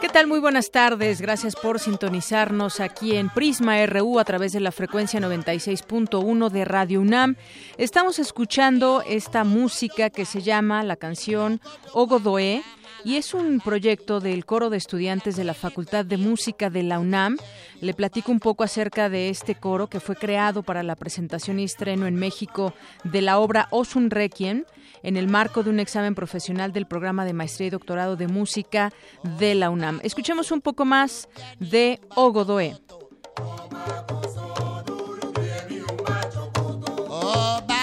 ¿Qué tal? Muy buenas tardes. Gracias por sintonizarnos aquí en Prisma RU a través de la frecuencia 96.1 de Radio UNAM. Estamos escuchando esta música que se llama la canción Ogodoé y es un proyecto del coro de estudiantes de la Facultad de Música de la UNAM. Le platico un poco acerca de este coro que fue creado para la presentación y estreno en México de la obra Osun Requiem en el marco de un examen profesional del programa de maestría y doctorado de música de la UNAM. Escuchemos un poco más de Ogodoé. Ọba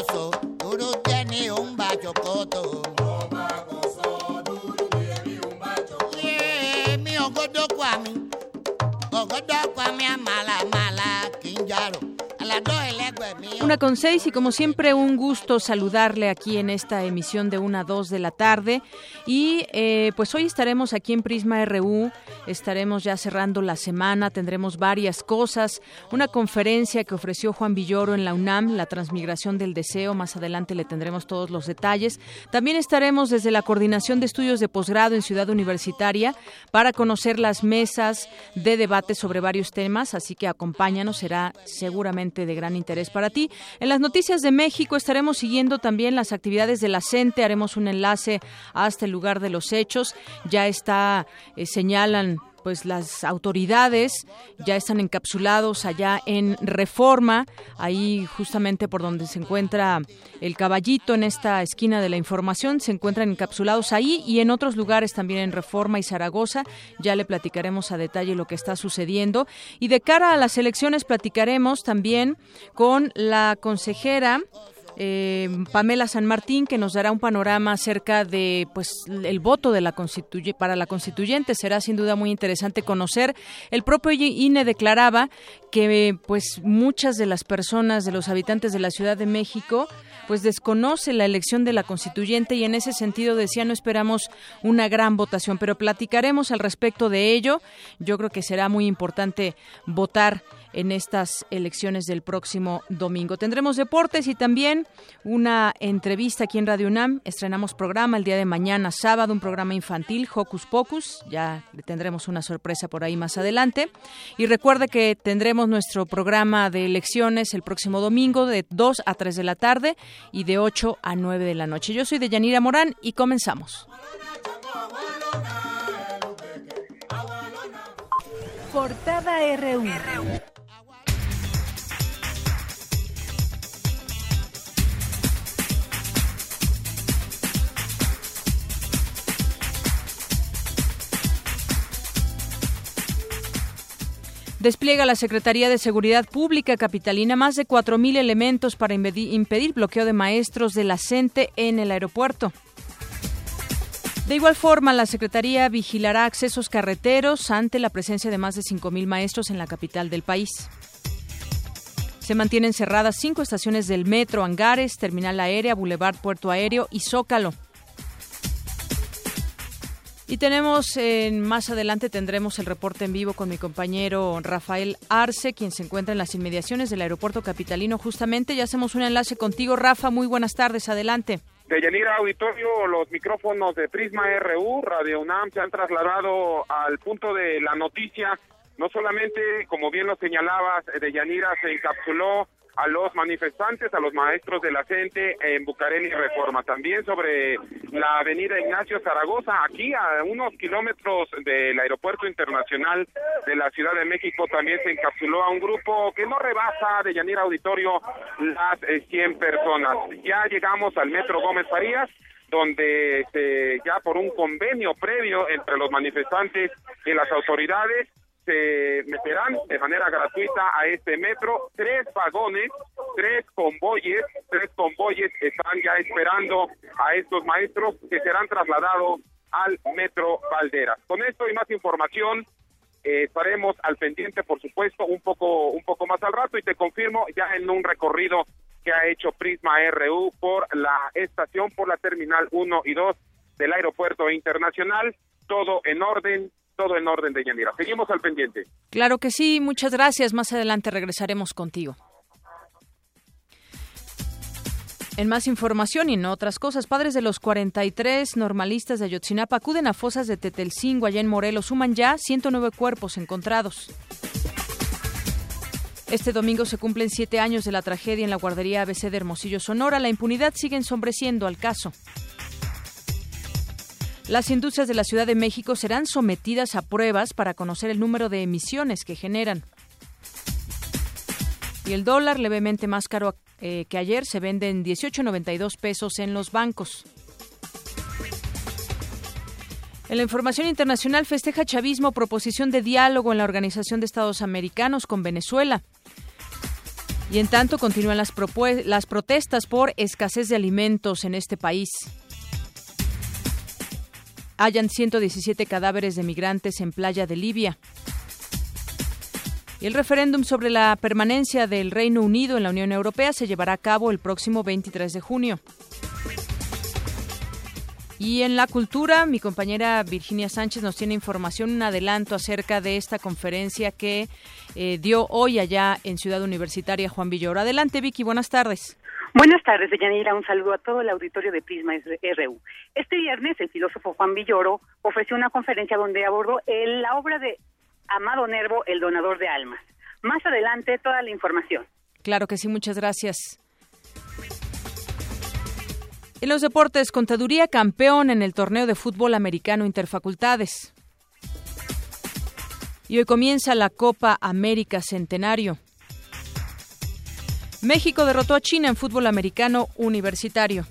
gozo, duro tiene un bachocoto. Ọba gozo, duro tiene un bachocoto. Yeah, mi ogodo kwami, ogodo kwami amala. Una con seis y como siempre un gusto saludarle aquí en esta emisión de una a dos de la tarde. Y eh, pues hoy estaremos aquí en Prisma RU, estaremos ya cerrando la semana, tendremos varias cosas, una conferencia que ofreció Juan Villoro en la UNAM, la transmigración del deseo, más adelante le tendremos todos los detalles. También estaremos desde la Coordinación de Estudios de Posgrado en Ciudad Universitaria para conocer las mesas de debate sobre varios temas, así que acompáñanos, será seguramente de gran interés para ti. En las noticias de México estaremos siguiendo también las actividades de la CENTE, haremos un enlace hasta el lugar de los hechos. Ya está, eh, señalan pues las autoridades ya están encapsulados allá en Reforma, ahí justamente por donde se encuentra el caballito en esta esquina de la información, se encuentran encapsulados ahí y en otros lugares también en Reforma y Zaragoza. Ya le platicaremos a detalle lo que está sucediendo. Y de cara a las elecciones platicaremos también con la consejera eh, Pamela San Martín, que nos dará un panorama acerca de pues el voto de la constituye para la constituyente. Será sin duda muy interesante conocer. El propio INE declaraba que pues muchas de las personas, de los habitantes de la Ciudad de México, pues desconoce la elección de la constituyente y en ese sentido decía no esperamos una gran votación, pero platicaremos al respecto de ello. Yo creo que será muy importante votar en estas elecciones del próximo domingo. Tendremos deportes y también una entrevista aquí en Radio UNAM. Estrenamos programa el día de mañana, sábado, un programa infantil, Hocus Pocus. Ya tendremos una sorpresa por ahí más adelante. Y recuerde que tendremos nuestro programa de elecciones el próximo domingo de 2 a 3 de la tarde y de 8 a 9 de la noche. Yo soy de Yanira Morán y comenzamos. Portada RU. Despliega la Secretaría de Seguridad Pública Capitalina más de 4.000 elementos para impedi- impedir bloqueo de maestros de la CENTE en el aeropuerto. De igual forma, la Secretaría vigilará accesos carreteros ante la presencia de más de 5.000 maestros en la capital del país. Se mantienen cerradas cinco estaciones del metro, Angares, Terminal Aérea, Boulevard Puerto Aéreo y Zócalo. Y tenemos, eh, más adelante tendremos el reporte en vivo con mi compañero Rafael Arce, quien se encuentra en las inmediaciones del aeropuerto capitalino. Justamente ya hacemos un enlace contigo, Rafa. Muy buenas tardes, adelante. De Yanira Auditorio, los micrófonos de Prisma RU, Radio UNAM, se han trasladado al punto de la noticia No solamente, como bien lo señalabas, de Yanira se encapsuló a los manifestantes, a los maestros de la gente en Bucareli Reforma. También sobre la avenida Ignacio Zaragoza, aquí a unos kilómetros del aeropuerto internacional de la Ciudad de México, también se encapsuló a un grupo que no rebasa de Yanira Auditorio las eh, 100 personas. Ya llegamos al metro Gómez Farías donde este, ya por un convenio previo entre los manifestantes y las autoridades se meterán de manera gratuita a este metro tres vagones, tres convoyes, tres convoyes están ya esperando a estos maestros que serán trasladados al metro Valderas. Con esto y más información eh, estaremos al pendiente, por supuesto, un poco un poco más al rato y te confirmo ya en un recorrido que ha hecho Prisma RU por la estación, por la terminal 1 y 2 del aeropuerto internacional, todo en orden, todo en orden de. Seguimos al pendiente. Claro que sí, muchas gracias. Más adelante regresaremos contigo. En más información y en otras cosas, padres de los 43 normalistas de Ayotzinapa acuden a fosas de Tetelcingo, allá en Morelos. Suman ya 109 cuerpos encontrados. Este domingo se cumplen siete años de la tragedia en la guardería ABC de Hermosillo, Sonora. La impunidad sigue ensombreciendo al caso. Las industrias de la Ciudad de México serán sometidas a pruebas para conocer el número de emisiones que generan. Y el dólar levemente más caro eh, que ayer se vende en 18.92 pesos en los bancos. En la información internacional festeja chavismo proposición de diálogo en la Organización de Estados Americanos con Venezuela. Y en tanto continúan las, las protestas por escasez de alimentos en este país. Hayan 117 cadáveres de migrantes en playa de Libia. Y el referéndum sobre la permanencia del Reino Unido en la Unión Europea se llevará a cabo el próximo 23 de junio. Y en la cultura, mi compañera Virginia Sánchez nos tiene información, un adelanto acerca de esta conferencia que eh, dio hoy allá en Ciudad Universitaria Juan Villoro. Adelante, Vicky, buenas tardes. Buenas tardes, Deyanira. Un saludo a todo el auditorio de Prisma RU. Este viernes, el filósofo Juan Villoro ofreció una conferencia donde abordó el, la obra de Amado Nervo, El Donador de Almas. Más adelante, toda la información. Claro que sí, muchas gracias. En los deportes, Contaduría campeón en el torneo de fútbol americano Interfacultades. Y hoy comienza la Copa América Centenario. México derrotó a China en fútbol americano universitario.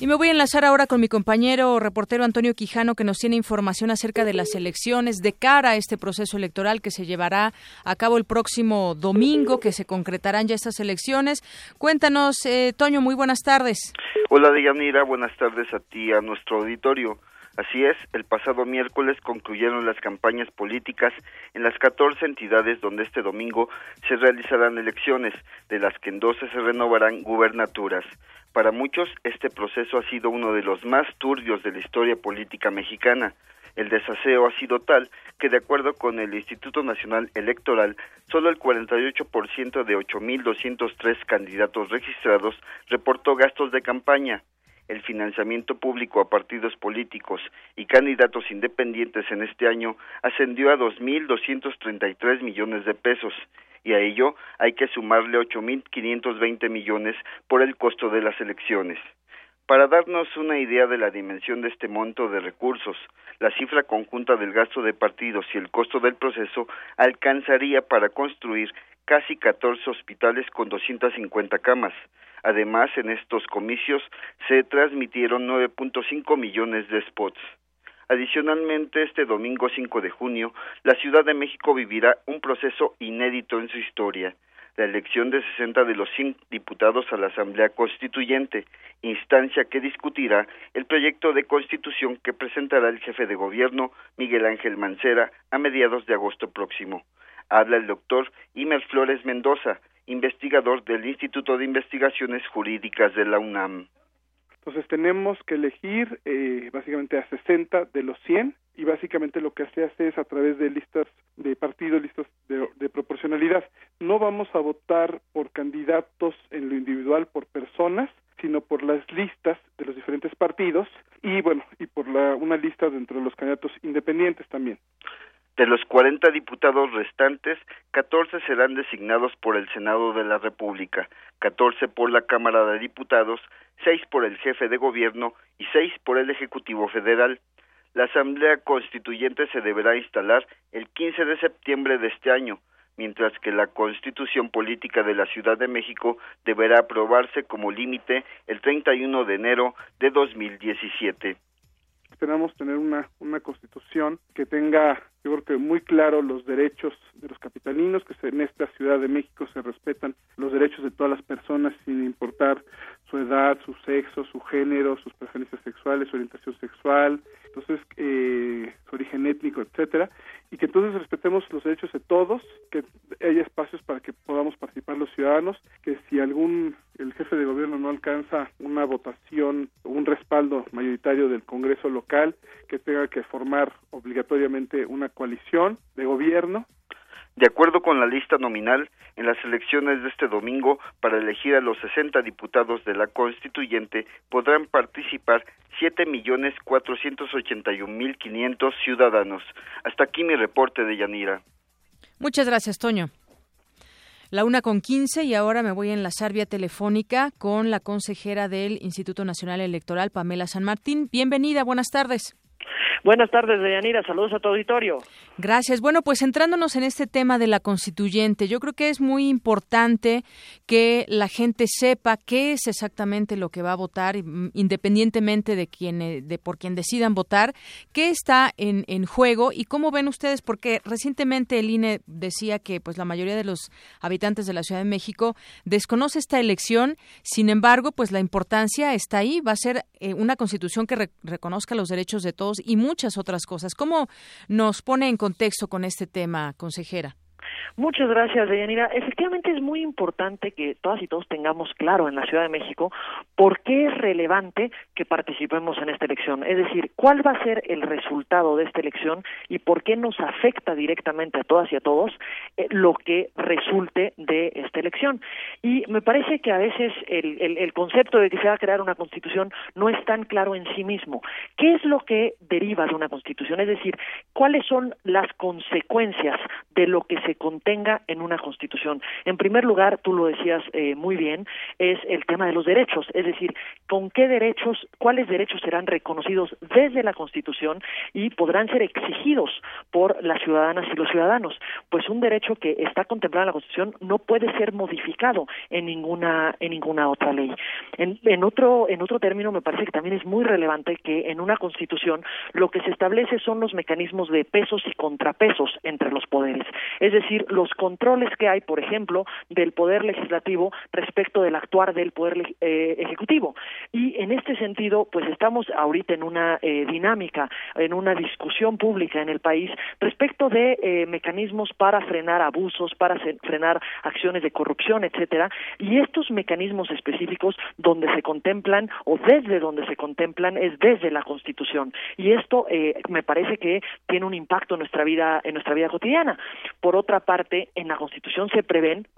Y me voy a enlazar ahora con mi compañero reportero Antonio Quijano, que nos tiene información acerca de las elecciones de cara a este proceso electoral que se llevará a cabo el próximo domingo, que se concretarán ya estas elecciones. Cuéntanos, eh, Toño, muy buenas tardes. Hola, Deyanira, buenas tardes a ti, a nuestro auditorio. Así es, el pasado miércoles concluyeron las campañas políticas en las 14 entidades donde este domingo se realizarán elecciones, de las que en 12 se renovarán gubernaturas. Para muchos, este proceso ha sido uno de los más turbios de la historia política mexicana. El desaseo ha sido tal que, de acuerdo con el Instituto Nacional Electoral, solo el 48% de 8.203 candidatos registrados reportó gastos de campaña el financiamiento público a partidos políticos y candidatos independientes en este año ascendió a 2.233 millones de pesos y a ello hay que sumarle 8.520 millones por el costo de las elecciones. Para darnos una idea de la dimensión de este monto de recursos, la cifra conjunta del gasto de partidos y el costo del proceso alcanzaría para construir casi 14 hospitales con 250 camas, Además, en estos comicios se transmitieron 9.5 millones de spots. Adicionalmente, este domingo 5 de junio, la Ciudad de México vivirá un proceso inédito en su historia, la elección de 60 de los 100 diputados a la Asamblea Constituyente, instancia que discutirá el proyecto de constitución que presentará el jefe de gobierno, Miguel Ángel Mancera, a mediados de agosto próximo. Habla el doctor Imer Flores Mendoza, investigador del Instituto de Investigaciones Jurídicas de la UNAM. Entonces tenemos que elegir eh, básicamente a 60 de los 100 y básicamente lo que se hace es a través de listas de partidos, listas de, de, proporcionalidad. No vamos a votar por candidatos en lo individual, por personas, sino por las listas de los diferentes partidos y bueno, y por la, una lista dentro de los candidatos independientes también. De los 40 diputados restantes, 14 serán designados por el Senado de la República, 14 por la Cámara de Diputados, 6 por el jefe de gobierno y 6 por el Ejecutivo Federal. La Asamblea Constituyente se deberá instalar el 15 de septiembre de este año, mientras que la Constitución Política de la Ciudad de México deberá aprobarse como límite el 31 de enero de 2017 esperamos tener una, una constitución que tenga, yo creo que muy claro los derechos de los capitalinos, que en esta Ciudad de México se respetan los derechos de todas las personas sin importar su edad, su sexo, su género, sus preferencias sexuales, su orientación sexual, entonces eh, su origen étnico, etcétera, y que entonces respetemos los derechos de todos, que haya espacios para que podamos participar los ciudadanos, que si algún el jefe de gobierno no alcanza una votación o un respaldo mayoritario del Congreso local, que tenga que formar obligatoriamente una coalición de gobierno de acuerdo con la lista nominal, en las elecciones de este domingo, para elegir a los 60 diputados de la Constituyente, podrán participar 7.481.500 ciudadanos. Hasta aquí mi reporte de Yanira. Muchas gracias, Toño. La una con quince y ahora me voy a enlazar vía telefónica con la consejera del Instituto Nacional Electoral, Pamela San Martín. Bienvenida, buenas tardes. Buenas tardes, Deyanira. Saludos a tu auditorio. Gracias. Bueno, pues centrándonos en este tema de la constituyente, yo creo que es muy importante que la gente sepa qué es exactamente lo que va a votar, mm, independientemente de quién, eh, de por quien decidan votar, qué está en, en juego y cómo ven ustedes, porque recientemente el INE decía que pues la mayoría de los habitantes de la Ciudad de México desconoce esta elección. Sin embargo, pues la importancia está ahí. Va a ser eh, una constitución que reconozca los derechos de todos y muchas otras cosas. ¿Cómo nos pone en contexto con este tema, consejera? Muchas gracias, Deyanira. Efectivamente es muy importante que todas y todos tengamos claro en la Ciudad de México por qué es relevante que participemos en esta elección. Es decir, cuál va a ser el resultado de esta elección y por qué nos afecta directamente a todas y a todos eh, lo que resulte de esta elección. Y me parece que a veces el, concepto de que se va a crear una constitución no es tan claro en sí mismo. ¿Qué es lo que deriva de una constitución? Es decir, cuáles son las consecuencias de lo que se contenga en una constitución. En primer lugar, tú lo decías eh, muy bien, es el tema de los derechos, es decir, con qué derechos, cuáles derechos serán reconocidos desde la constitución y podrán ser exigidos por las ciudadanas y los ciudadanos. Pues un derecho que está contemplado en la constitución no puede ser modificado en ninguna en ninguna otra ley. En, en otro en otro término me parece que también es muy relevante que en una constitución lo que se establece son los mecanismos de pesos y contrapesos entre los poderes. Es decir, los controles que hay, por ejemplo, del poder legislativo respecto del actuar del poder eh, ejecutivo. Y en este sentido, pues estamos ahorita en una eh, dinámica, en una discusión pública en el país respecto de eh, mecanismos para frenar abusos, para frenar acciones de corrupción, etcétera. Y estos mecanismos específicos donde se contemplan o desde donde se contemplan es desde la Constitución. Y esto me parece que tiene un impacto en nuestra vida en nuestra vida cotidiana. Por otra parte, en la Constitución se prevén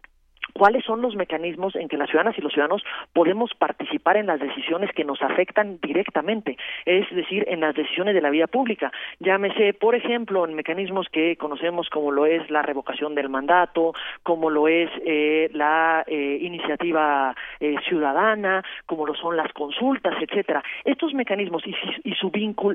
cuáles son los mecanismos en que las ciudadanas y los ciudadanos podemos participar en las decisiones que nos afectan directamente, es decir, en las decisiones de la vida pública. Llámese, por ejemplo, en mecanismos que conocemos como lo es la revocación del mandato, como lo es eh, la eh, iniciativa eh, ciudadana, como lo son las consultas, etcétera. Estos mecanismos y si, y su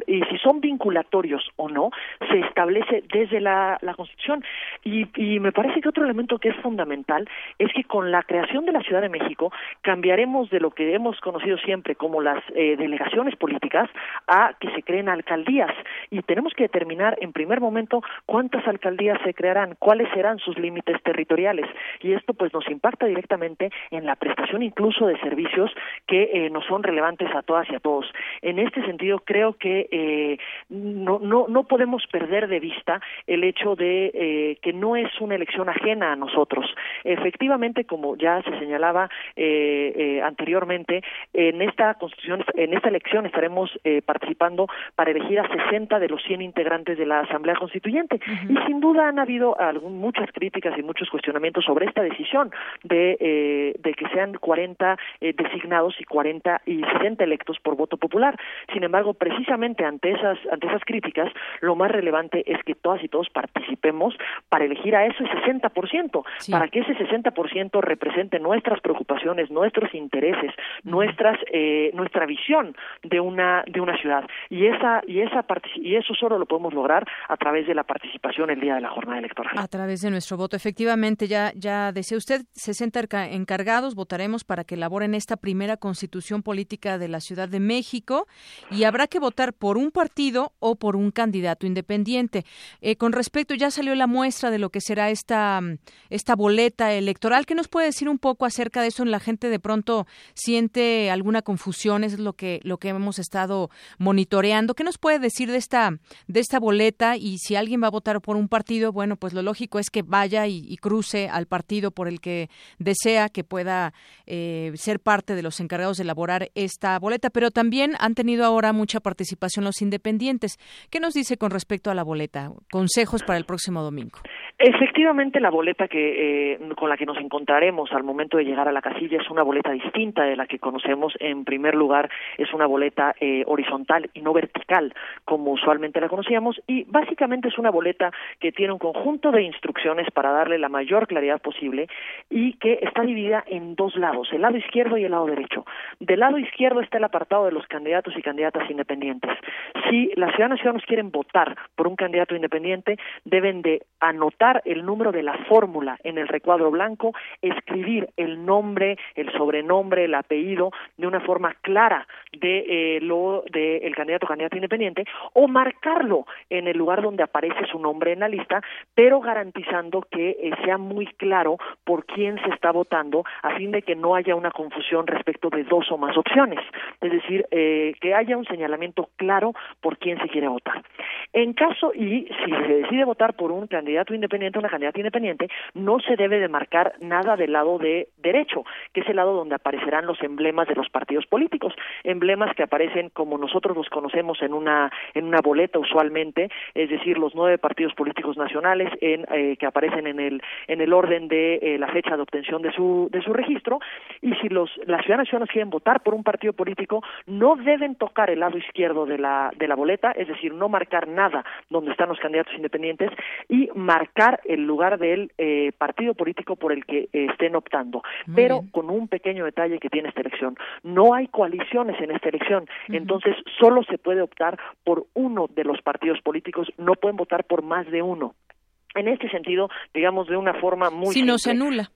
y si son vinculatorios o no, se establece desde la, la Constitución. Y, y me parece que otro elemento que es fundamental es que con la creación de la Ciudad de México cambiaremos de lo que hemos conocido siempre como las eh, delegaciones políticas a que se creen alcaldías y tenemos que determinar en primer momento cuántas alcaldías se crearán, cuáles serán sus límites territoriales y esto pues nos impacta directamente en la prestación incluso de servicios que eh, nos son relevantes a todas y a todos. En este sentido creo que eh, no, no, no podemos perder de vista el hecho de eh, que no es una elección ajena a nosotros. Efectivamente efectivamente, como ya se señalaba eh, eh, anteriormente, en esta constitución, en esta elección estaremos eh, participando para elegir a 60 de los 100 integrantes de la Asamblea Constituyente. Y sin duda han habido algún, muchas críticas y muchos cuestionamientos sobre esta decisión de, eh, de que sean 40 eh, designados y 40 y 60 electos por voto popular. Sin embargo, precisamente ante esas, ante esas críticas, lo más relevante es que todas y todos participemos para elegir a ese 60%, para que ese 60% represente nuestras preocupaciones, nuestros intereses, nuestras, eh, nuestra visión de una, de una ciudad. Y, esa, y, esa y eso solo lo podemos lograr a través de la participación el día de la jornada electoral. A través de nuestro voto. Efectivamente, ya, ya decía usted, 60 encargados votaremos para que elaboren esta primera constitución política de la Ciudad de México y habrá que votar por un partido o por un candidato independiente. Eh, con respecto, ya salió la muestra de lo que será esta, esta boleta electoral. ¿Qué nos puede decir un poco acerca de eso? La gente de pronto siente alguna confusión, es lo que, lo que hemos estado monitoreando. ¿Qué nos puede decir de esta, de esta boleta? Y si alguien va a votar por un partido, bueno, pues lo lógico es que vaya y, cruce al partido por el que desea que pueda eh, ser parte de los encargados de elaborar esta boleta. Pero también han tenido ahora mucha participación los independientes. ¿Qué nos dice con respecto a la boleta? Consejos para el próximo domingo. Efectivamente, la boleta que eh, con la que nos encontraremos al momento de llegar a la casilla es una boleta distinta de la que conocemos. En primer lugar, es una boleta eh, horizontal y no vertical, como usualmente la conocíamos, y básicamente es una boleta que tiene un conjunto de instrucciones para darle la mayor claridad posible y que está dividida en dos lados, el lado izquierdo y el lado derecho. Del lado izquierdo está el apartado de los candidatos y candidatas independientes. Si las ciudadanas y ciudadanos quieren votar por un candidato independiente, deben de anotar el número de la fórmula en el recuadro blanco, escribir el nombre, el sobrenombre, el apellido de una forma clara de eh, lo de el candidato o candidata independiente o marcarlo en el lugar donde aparece su nombre en la lista, pero garantizando que eh, sea muy claro por quién se está votando a fin de que no haya una confusión respecto de dos o más opciones, es decir, eh, que haya un señalamiento claro por quién se quiere votar. En caso y si se decide votar por un candidato independiente una candidata independiente, no se debe de marcar nada del lado de derecho, que es el lado donde aparecerán los emblemas de los partidos políticos, emblemas que aparecen como nosotros los conocemos en una en una boleta usualmente, es decir, los nueve partidos políticos nacionales en, eh, que aparecen en el en el orden de eh, la fecha de obtención de su de su registro. Y si los las ciudadanas y quieren votar por un partido político no deben tocar el lado izquierdo de la de la boleta, es decir, no marcar nada donde están los candidatos independientes y marcar el lugar del eh, partido político por el que eh, estén optando, pero con un pequeño detalle que tiene esta elección. No hay coaliciones en esta elección, entonces solo se puede optar por uno de los partidos políticos, no pueden votar por más de uno. En este sentido, digamos de una forma muy si no se anula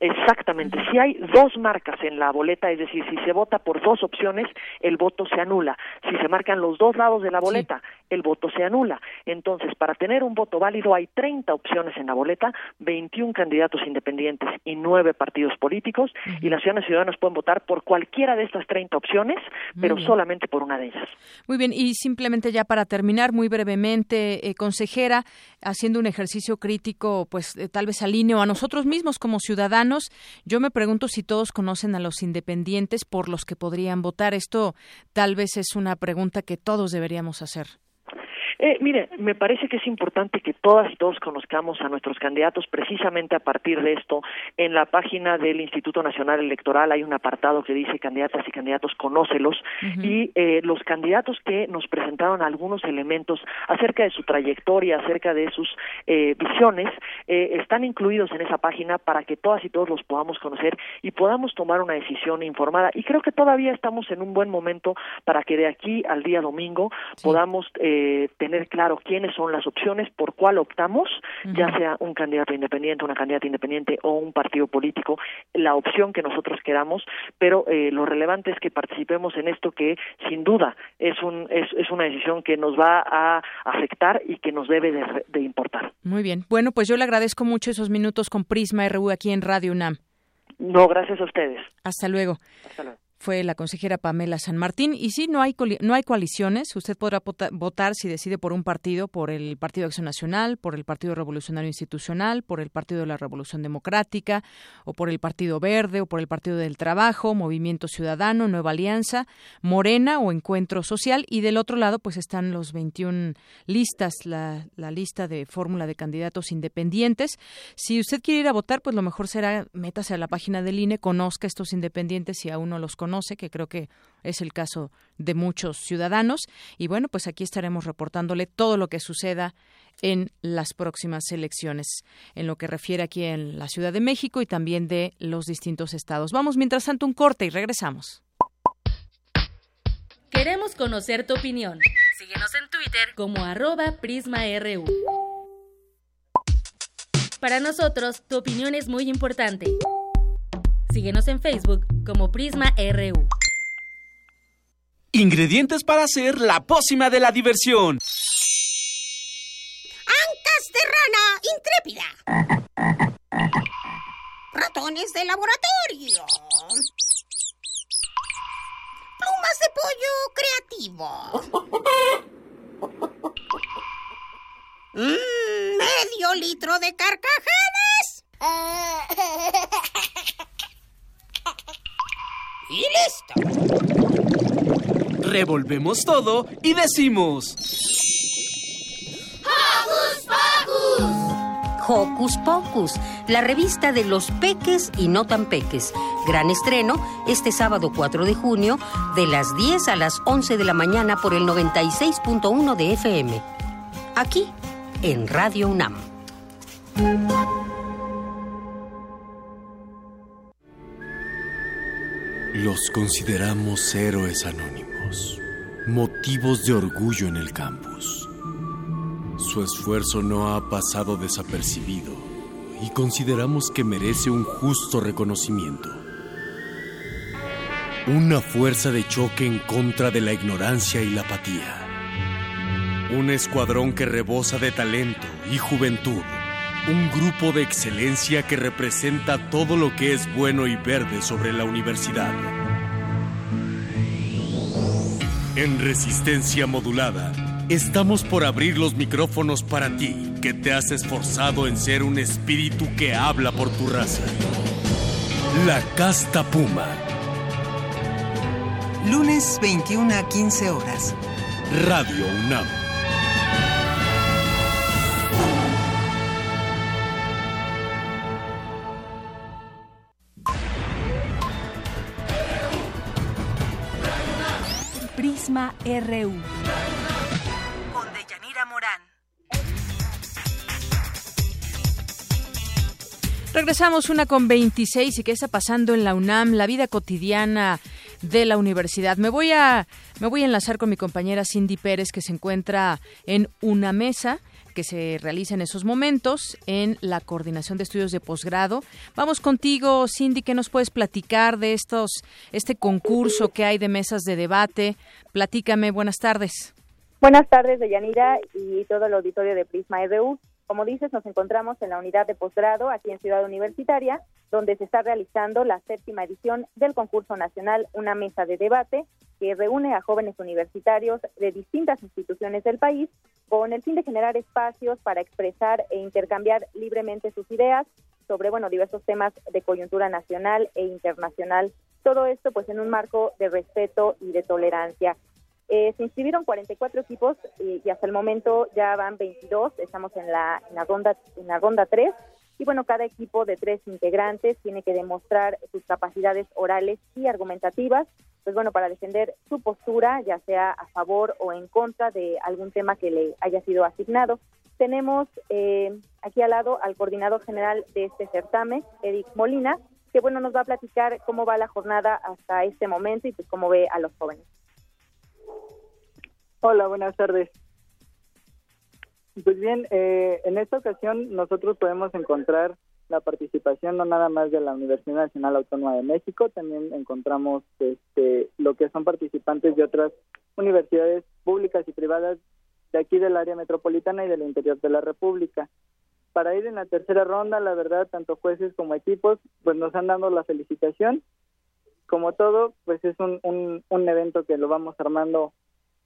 Exactamente. Si hay dos marcas en la boleta, es decir, si se vota por dos opciones, el voto se anula. Si se marcan los dos lados de la boleta, el voto se anula. Entonces, para tener un voto válido hay 30 opciones en la boleta, 21 candidatos independientes y 9 partidos políticos, y las ciudadanas y ciudadanos pueden votar por cualquiera de estas 30 opciones, pero solamente por una de ellas. Muy bien, y simplemente ya para terminar, muy brevemente, eh, consejera, haciendo un ejercicio crítico, pues eh, tal vez alineo a nosotros mismos como ciudadanos, yo me pregunto si todos conocen a los independientes por los que podrían votar. Esto tal vez es una pregunta que todos deberíamos hacer. Eh, mire, me parece que es importante que todas y todos conozcamos a nuestros candidatos precisamente a partir de esto. En la página del Instituto Nacional Electoral hay un apartado que dice candidatas y candidatos, conócelos. Y eh, los candidatos que nos presentaron algunos elementos acerca de su trayectoria, acerca de sus eh, visiones, eh, están incluidos en esa página para que todas y todos los podamos conocer y podamos tomar una decisión informada. Y creo que todavía estamos en un buen momento para que de aquí al día domingo podamos eh, tener claro quiénes son las opciones, por cuál optamos, ya sea un candidato independiente, una candidata independiente o un partido político, la opción que nosotros queramos, pero eh, lo relevante es que participemos en esto que sin duda es, un, es, es una decisión que nos va a afectar y que nos debe de, de importar. Muy bien. Bueno, pues yo le agradezco mucho esos minutos con Prisma RU aquí en Radio UNAM. No, gracias a ustedes. Hasta luego. Hasta luego. Fue la consejera Pamela San Martín. Y sí, no hay, no hay coaliciones. Usted podrá votar si decide por un partido, por el Partido Acción Nacional, por el Partido Revolucionario Institucional, por el Partido de la Revolución Democrática, o por el Partido Verde, o por el Partido del Trabajo, Movimiento Ciudadano, Nueva Alianza, Morena o Encuentro Social. Y del otro lado, pues están los 21 listas, la, la lista de fórmula de candidatos independientes. Si usted quiere ir a votar, pues lo mejor será métase a la página del INE, conozca estos independientes si aún no los conoce conoce, que creo que es el caso de muchos ciudadanos. Y bueno, pues aquí estaremos reportándole todo lo que suceda en las próximas elecciones, en lo que refiere aquí en la Ciudad de México y también de los distintos estados. Vamos mientras tanto un corte y regresamos. Queremos conocer tu opinión. Síguenos en Twitter como arroba PrismaRU. Para nosotros, tu opinión es muy importante. Síguenos en Facebook como Prisma RU. Ingredientes para hacer la pócima de la diversión. Ancas de rana intrépida. Ratones de laboratorio. Plumas de pollo creativo. Mm, medio litro de carcajadas. Y listo. Revolvemos todo y decimos... ¡Hocus Pocus! Hocus Pocus, la revista de los peques y no tan peques. Gran estreno este sábado 4 de junio de las 10 a las 11 de la mañana por el 96.1 de FM. Aquí, en Radio UNAM. Los consideramos héroes anónimos, motivos de orgullo en el campus. Su esfuerzo no ha pasado desapercibido y consideramos que merece un justo reconocimiento. Una fuerza de choque en contra de la ignorancia y la apatía. Un escuadrón que rebosa de talento y juventud un grupo de excelencia que representa todo lo que es bueno y verde sobre la universidad. En resistencia modulada, estamos por abrir los micrófonos para ti, que te has esforzado en ser un espíritu que habla por tu raza. La Casta Puma. Lunes 21 a 15 horas. Radio UNAM. RU. Con Deyanira Morán. Regresamos una con 26 y qué está pasando en la UNAM, la vida cotidiana de la universidad. Me voy a me voy a enlazar con mi compañera Cindy Pérez que se encuentra en una mesa que se realiza en esos momentos en la coordinación de estudios de posgrado. Vamos contigo, Cindy, ¿qué nos puedes platicar de estos, este concurso que hay de mesas de debate? Platícame, buenas tardes. Buenas tardes, Deyanira y todo el auditorio de Prisma RU. Como dices, nos encontramos en la unidad de posgrado aquí en Ciudad Universitaria, donde se está realizando la séptima edición del concurso nacional Una Mesa de Debate, que reúne a jóvenes universitarios de distintas instituciones del país con el fin de generar espacios para expresar e intercambiar libremente sus ideas sobre bueno diversos temas de coyuntura nacional e internacional. Todo esto pues en un marco de respeto y de tolerancia. Eh, se inscribieron 44 equipos y, y, hasta el momento ya van 22. Estamos en la, en la ronda en la ronda 3 y bueno cada equipo de tres integrantes tiene que demostrar sus capacidades orales y argumentativas pues bueno, para defender su postura, ya sea a favor o en contra de algún tema que le haya sido asignado. Tenemos eh, aquí al lado al coordinador general de este certamen, Eric Molina, que bueno, nos va a platicar cómo va la jornada hasta este momento y pues cómo ve a los jóvenes. Hola, buenas tardes. Pues bien, eh, en esta ocasión nosotros podemos encontrar la participación no nada más de la Universidad Nacional Autónoma de México, también encontramos este, lo que son participantes de otras universidades públicas y privadas de aquí del área metropolitana y del interior de la República. Para ir en la tercera ronda, la verdad, tanto jueces como equipos, pues nos han dado la felicitación como todo, pues es un, un, evento que lo vamos armando,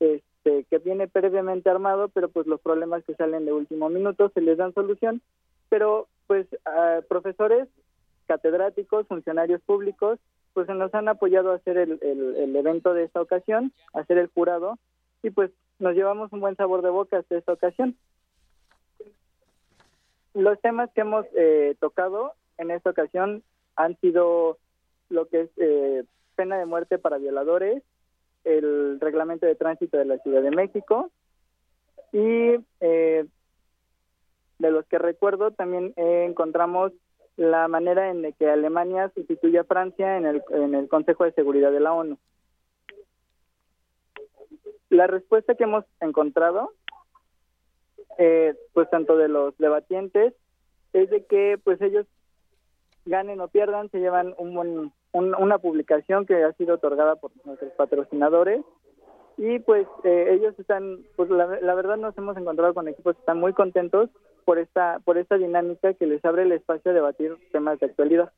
este, que viene previamente armado, pero pues los problemas que salen de último minuto se les dan solución. Pero pues profesores, catedráticos, funcionarios públicos, pues se nos han apoyado a hacer el, el, evento de esta ocasión, a hacer el jurado, y pues nos llevamos un buen sabor de boca hasta esta ocasión. Los temas que hemos eh, tocado en esta ocasión han sido lo que es eh, pena de muerte para violadores, el reglamento de tránsito de la Ciudad de México y eh, de los que recuerdo también encontramos la manera en que Alemania sustituye a Francia en el, en el Consejo de Seguridad de la ONU. La respuesta que hemos encontrado, eh, pues tanto de los debatientes, es de que pues ellos ganen o pierdan, se llevan un, una publicación que ha sido otorgada por nuestros patrocinadores y pues eh, ellos están, pues la, la, verdad nos hemos encontrado con equipos que están muy contentos por esta, por esta dinámica que les abre el espacio a debatir temas de actualidad.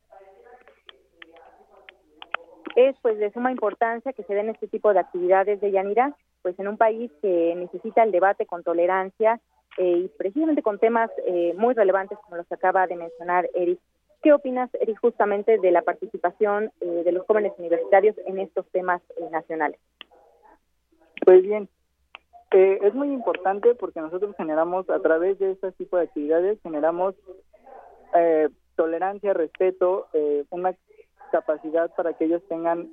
Es pues de suma importancia que se den este tipo de actividades de Yanira, pues en un país que necesita el debate con tolerancia eh, y precisamente con temas eh, muy relevantes como los que acaba de mencionar Eric. ¿Qué opinas, Eric, justamente de la participación eh, de los jóvenes universitarios en estos temas nacionales? Pues bien, eh, es muy importante porque nosotros generamos a través de este tipo de actividades, generamos eh, tolerancia, respeto, eh, una capacidad para que ellos tengan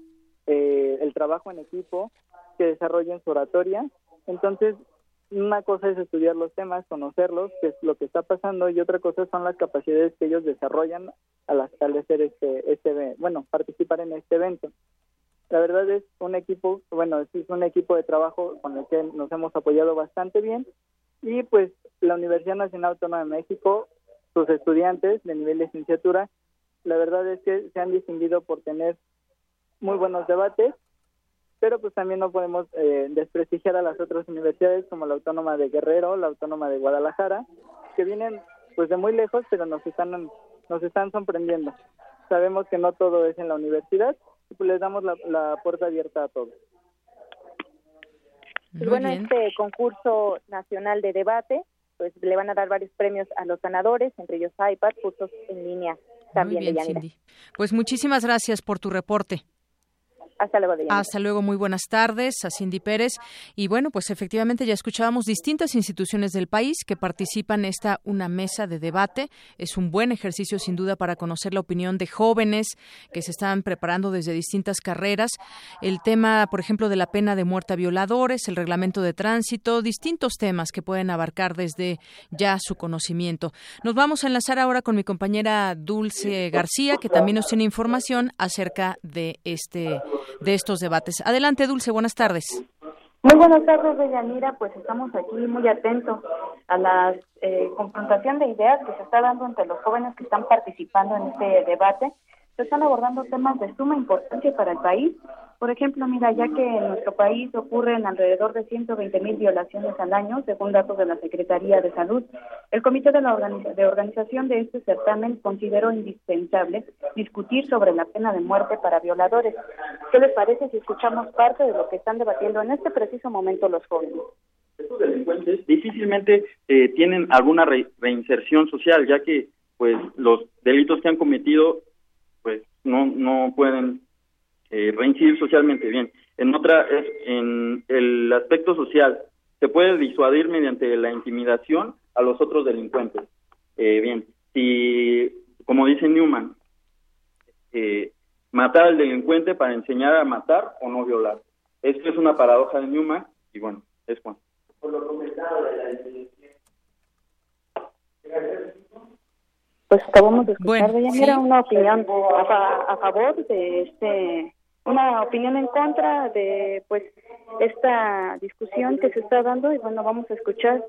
el trabajo en equipo, que desarrollen su oratoria. Entonces, una cosa es estudiar los temas, conocerlos, qué es lo que está pasando, y otra cosa son las capacidades que ellos desarrollan al establecer este, este, bueno, participar en este evento. La verdad es un equipo, bueno, es un equipo de trabajo con el que nos hemos apoyado bastante bien y pues la Universidad Nacional Autónoma de México, sus estudiantes de nivel de licenciatura, la verdad es que se han distinguido por tener muy buenos debates, pero pues también no podemos eh, desprestigiar a las otras universidades como la Autónoma de Guerrero, la Autónoma de Guadalajara, que vienen pues de muy lejos, pero nos están nos están sorprendiendo. Sabemos que no todo es en la universidad, pues les damos la, puerta abierta a todos. Pues bueno, este concurso nacional de debate, pues le van a dar varios premios a los ganadores, entre ellos iPad, cursos en línea también muy bien, Cindy. Pues muchísimas gracias por tu reporte. Hasta luego, Hasta luego, muy buenas tardes a Cindy Pérez. Y bueno, pues efectivamente ya escuchábamos distintas instituciones del país que participan en esta una mesa de debate. Es un buen ejercicio sin duda para conocer la opinión de jóvenes que se están preparando desde distintas carreras. El tema, por ejemplo, de la pena de muerte a violadores, el reglamento de tránsito, distintos temas que pueden abarcar desde ya su conocimiento. Nos vamos a enlazar ahora con mi compañera Dulce García, que también nos tiene información acerca de este de estos debates. Adelante, Dulce, buenas tardes. Muy buenas tardes, Deyanira. Pues estamos aquí muy atentos a la eh, confrontación de ideas que se está dando entre los jóvenes que están participando en este debate se están abordando temas de suma importancia para el país. Por ejemplo, mira, ya que en nuestro país ocurren alrededor de 120 mil violaciones al año, según datos de la Secretaría de Salud, el Comité de, la de Organización de este certamen consideró indispensable discutir sobre la pena de muerte para violadores. ¿Qué les parece si escuchamos parte de lo que están debatiendo en este preciso momento los jóvenes? Estos delincuentes difícilmente eh, tienen alguna reinserción social, ya que pues los delitos que han cometido pues no no pueden eh, reincidir socialmente bien. En otra es en el aspecto social se puede disuadir mediante la intimidación a los otros delincuentes. Eh, bien, si como dice Newman, eh, matar al delincuente para enseñar a matar o no violar. Esto es una paradoja de Newman y bueno, es cuanto. Por lo comentado de la pues acabamos de escuchar de ella. una opinión a, favor de este una opinión en contra de pues esta discusión que se está dando. Y bueno vamos a escuchar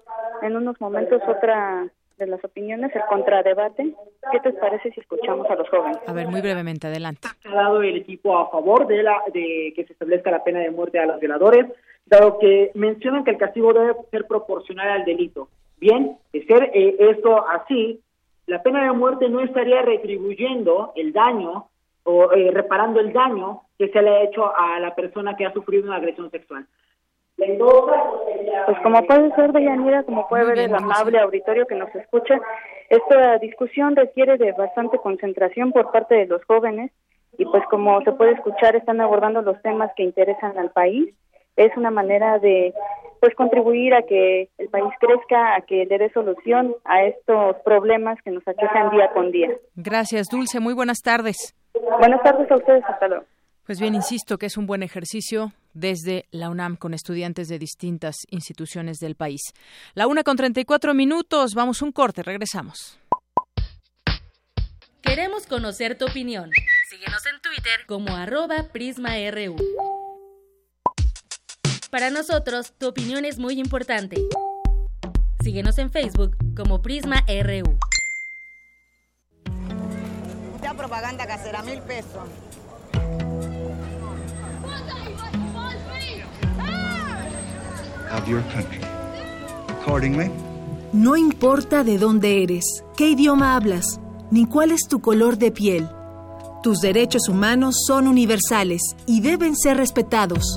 en unos momentos otra de las opiniones el contradebate. Qué te parece si escuchamos a los jóvenes a ver muy brevemente adelante. Ha dado el equipo a favor de la de que se establezca la pena de muerte a los violadores dado que mencionan que el castigo debe ser proporcional al delito. Bien de ser eh, esto así la pena de muerte no estaría retribuyendo el daño o eh, reparando el daño que se le ha hecho a la persona que ha sufrido una agresión sexual. Pues como puede ser, Deyanira, como puede ver el amable auditorio que nos escucha, esta discusión requiere de bastante concentración por parte de los jóvenes y pues como se puede escuchar están abordando los temas que interesan al país. Es una manera de pues contribuir a que el país crezca, a que le dé solución a estos problemas que nos aquejan día con día. Gracias, Dulce. Muy buenas tardes. Buenas tardes a ustedes. Hasta luego. Pues bien, insisto que es un buen ejercicio desde la UNAM con estudiantes de distintas instituciones del país. La una con 34 minutos, vamos un corte, regresamos. Queremos conocer tu opinión. Síguenos en Twitter como arroba PrismaRU. Para nosotros, tu opinión es muy importante. Síguenos en Facebook como PrismaRU. Ya propaganda casera, mil pesos. of your country. Accordingly, No importa de dónde eres, qué idioma hablas, ni cuál es tu color de piel. Tus derechos humanos son universales y deben ser respetados.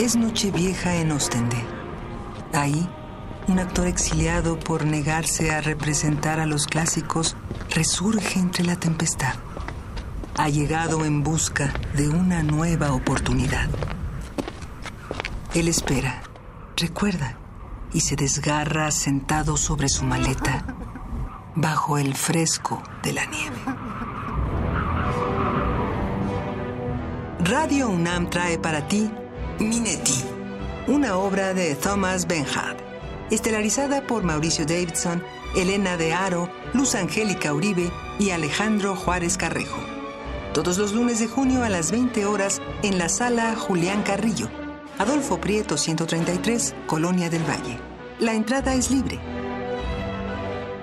Es Nochevieja en Ostende. Ahí, un actor exiliado por negarse a representar a los clásicos resurge entre la tempestad. Ha llegado en busca de una nueva oportunidad. Él espera, recuerda, y se desgarra sentado sobre su maleta, bajo el fresco de la nieve. Radio UNAM trae para ti Minetti, una obra de Thomas Benhard, estelarizada por Mauricio Davidson, Elena de Aro, Luz Angélica Uribe y Alejandro Juárez Carrejo. Todos los lunes de junio a las 20 horas en la sala Julián Carrillo, Adolfo Prieto 133, Colonia del Valle. La entrada es libre.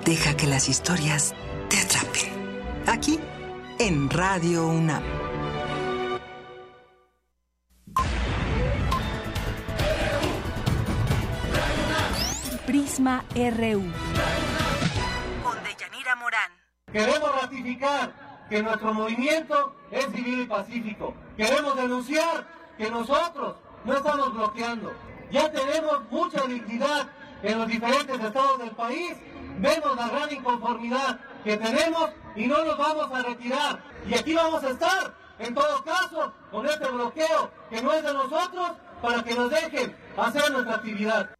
Deja que las historias te atrapen. Aquí, en Radio UNAM. Prisma RU. Con Deyanira Morán. Queremos ratificar que nuestro movimiento es civil y pacífico. Queremos denunciar que nosotros no estamos bloqueando. Ya tenemos mucha dignidad en los diferentes estados del país. Vemos la gran inconformidad que tenemos y no nos vamos a retirar. Y aquí vamos a estar, en todo caso, con este bloqueo que no es de nosotros, para que nos dejen hacer nuestra actividad.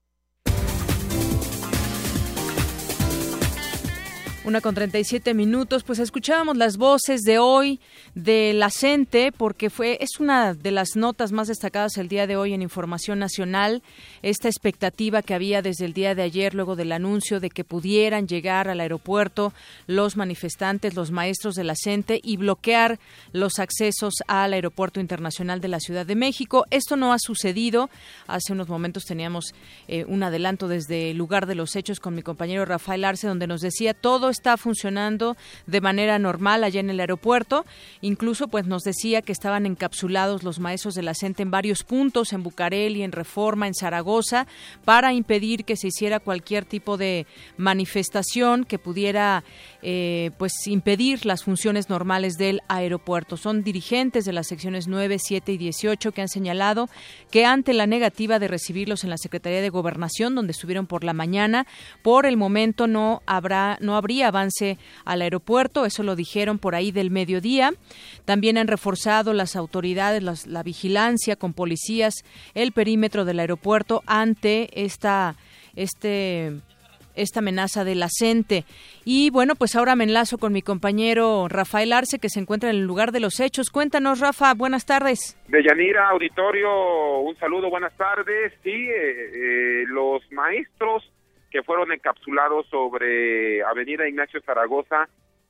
Una con 37 minutos, pues escuchábamos las voces de hoy de la CENTE, porque fue, es una de las notas más destacadas el día de hoy en Información Nacional, esta expectativa que había desde el día de ayer, luego del anuncio de que pudieran llegar al aeropuerto los manifestantes, los maestros de la CENTE y bloquear los accesos al Aeropuerto Internacional de la Ciudad de México. Esto no ha sucedido. Hace unos momentos teníamos eh, un adelanto desde el lugar de los hechos con mi compañero Rafael Arce, donde nos decía todo está funcionando de manera normal allá en el aeropuerto. Incluso pues nos decía que estaban encapsulados los maestros de la en varios puntos, en Bucareli, en Reforma, en Zaragoza, para impedir que se hiciera cualquier tipo de manifestación que pudiera eh, pues impedir las funciones normales del aeropuerto. Son dirigentes de las secciones 9, 7 y 18 que han señalado que ante la negativa de recibirlos en la Secretaría de Gobernación, donde estuvieron por la mañana, por el momento no habrá no habría avance al aeropuerto, eso lo dijeron por ahí del mediodía. También han reforzado las autoridades las- la vigilancia con policías el perímetro del aeropuerto ante esta este esta amenaza de la. Y bueno, pues ahora me enlazo con mi compañero Rafael Arce, que se encuentra en el lugar de los hechos. Cuéntanos, Rafa, buenas tardes. Deyanira, auditorio, un saludo, buenas tardes. Sí, eh, eh, los maestros que fueron encapsulados sobre Avenida Ignacio Zaragoza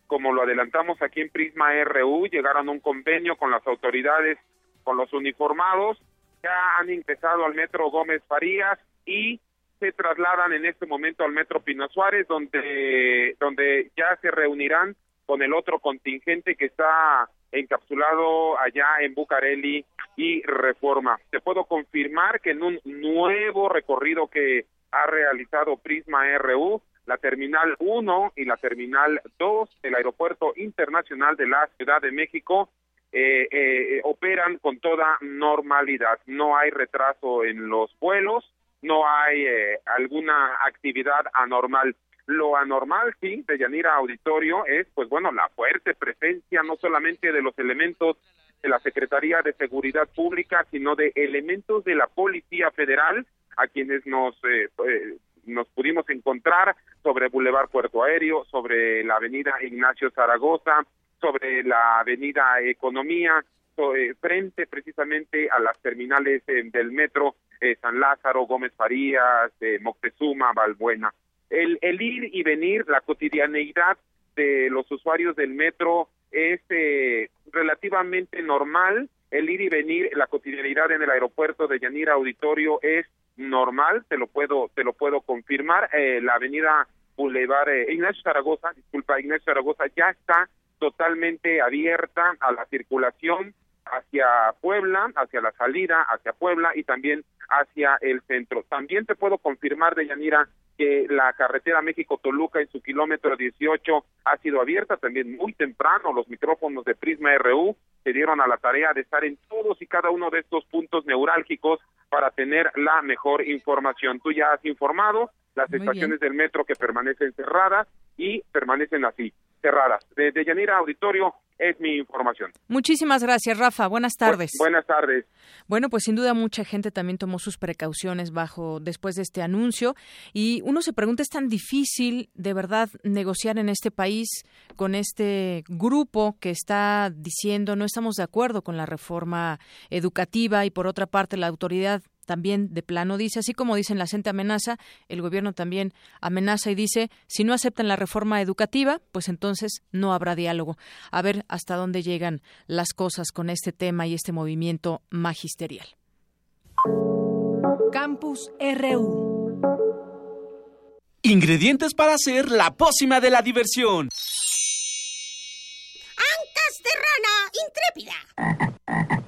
como lo adelantamos aquí en Prisma RU, llegaron a un convenio con las autoridades, con los uniformados, ya han ingresado al metro Gómez Farías y se trasladan en este momento al metro Pino Suárez, donde, donde ya se reunirán con el otro contingente que está encapsulado allá en Bucareli y Reforma. Te puedo confirmar que en un nuevo recorrido que ha realizado Prisma RU, la Terminal 1 y la Terminal 2 del Aeropuerto Internacional de la Ciudad de México eh, eh, operan con toda normalidad. No hay retraso en los vuelos, no hay eh, alguna actividad anormal. Lo anormal, sí, de Yanira Auditorio es, pues bueno, la fuerte presencia no solamente de los elementos de la Secretaría de Seguridad Pública, sino de elementos de la Policía Federal, a quienes nos eh, eh, nos pudimos encontrar sobre Boulevard Puerto Aéreo, sobre la Avenida Ignacio Zaragoza, sobre la Avenida Economía, frente precisamente a las terminales del metro San Lázaro, Gómez Farías, Moctezuma, Balbuena el, el ir y venir, la cotidianeidad de los usuarios del metro es eh, relativamente normal. El ir y venir, la cotidianidad en el aeropuerto de Yanira Auditorio es normal, te lo puedo, te lo puedo confirmar. Eh, la avenida Boulevard eh, Ignacio Zaragoza, disculpa, Ignacio Zaragoza ya está totalmente abierta a la circulación hacia Puebla, hacia la salida, hacia Puebla y también hacia el centro. También te puedo confirmar, de Yanira, que la carretera México-Toluca en su kilómetro 18 ha sido abierta también muy temprano. Los micrófonos de Prisma RU se dieron a la tarea de estar en todos y cada uno de estos puntos neurálgicos para tener la mejor información. Tú ya has informado las estaciones del metro que permanecen cerradas y permanecen así, cerradas. Desde Yanira Auditorio, es mi información. Muchísimas gracias, Rafa. Buenas tardes. buenas tardes. Bueno, pues sin duda mucha gente también tomó sus precauciones bajo después de este anuncio y uno se pregunta es tan difícil de verdad negociar en este país con este grupo que está diciendo no estamos de acuerdo con la reforma educativa y por otra parte la autoridad también de plano dice, así como dicen la gente amenaza, el gobierno también amenaza y dice, si no aceptan la reforma educativa, pues entonces no habrá diálogo. A ver hasta dónde llegan las cosas con este tema y este movimiento magisterial. Campus RU. Ingredientes para hacer la pócima de la diversión. Ancas de rana intrépida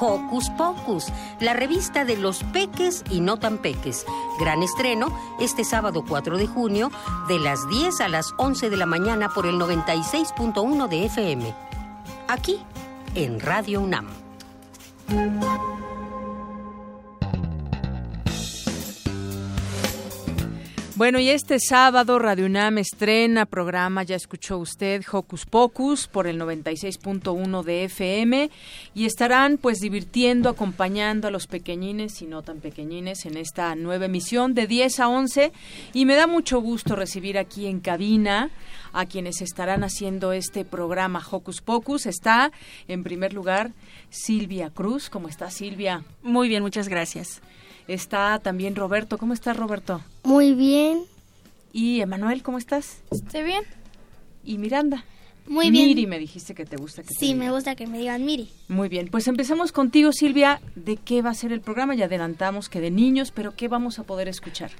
Hocus Pocus, la revista de los peques y no tan peques. Gran estreno este sábado 4 de junio de las 10 a las 11 de la mañana por el 96.1 de FM. Aquí, en Radio UNAM. Bueno, y este sábado Radio UNAM estrena programa, ya escuchó usted, Hocus Pocus por el 96.1 de FM y estarán pues divirtiendo, acompañando a los pequeñines y no tan pequeñines en esta nueva emisión de 10 a 11 y me da mucho gusto recibir aquí en cabina a quienes estarán haciendo este programa Hocus Pocus. Está en primer lugar Silvia Cruz. ¿Cómo está Silvia? Muy bien, muchas gracias. Está también Roberto. ¿Cómo estás, Roberto? Muy bien. ¿Y Emanuel, cómo estás? Estoy bien. ¿Y Miranda? Muy bien. Miri, me dijiste que te gusta que Sí, me gusta que me digan Miri. Muy bien, pues empezamos contigo, Silvia. ¿De qué va a ser el programa? Ya adelantamos que de niños, pero ¿qué vamos a poder escuchar?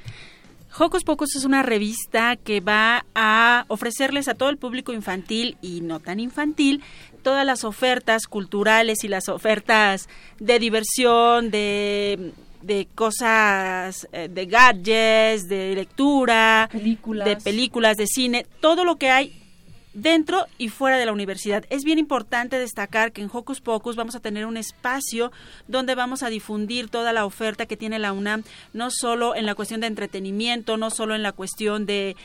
Hocus Pocus es una revista que va a ofrecerles a todo el público infantil y no tan infantil todas las ofertas culturales y las ofertas de diversión, de de cosas, eh, de gadgets, de lectura, películas. de películas, de cine, todo lo que hay dentro y fuera de la universidad. Es bien importante destacar que en Hocus Pocus vamos a tener un espacio donde vamos a difundir toda la oferta que tiene la UNAM, no solo en la cuestión de entretenimiento, no solo en la cuestión de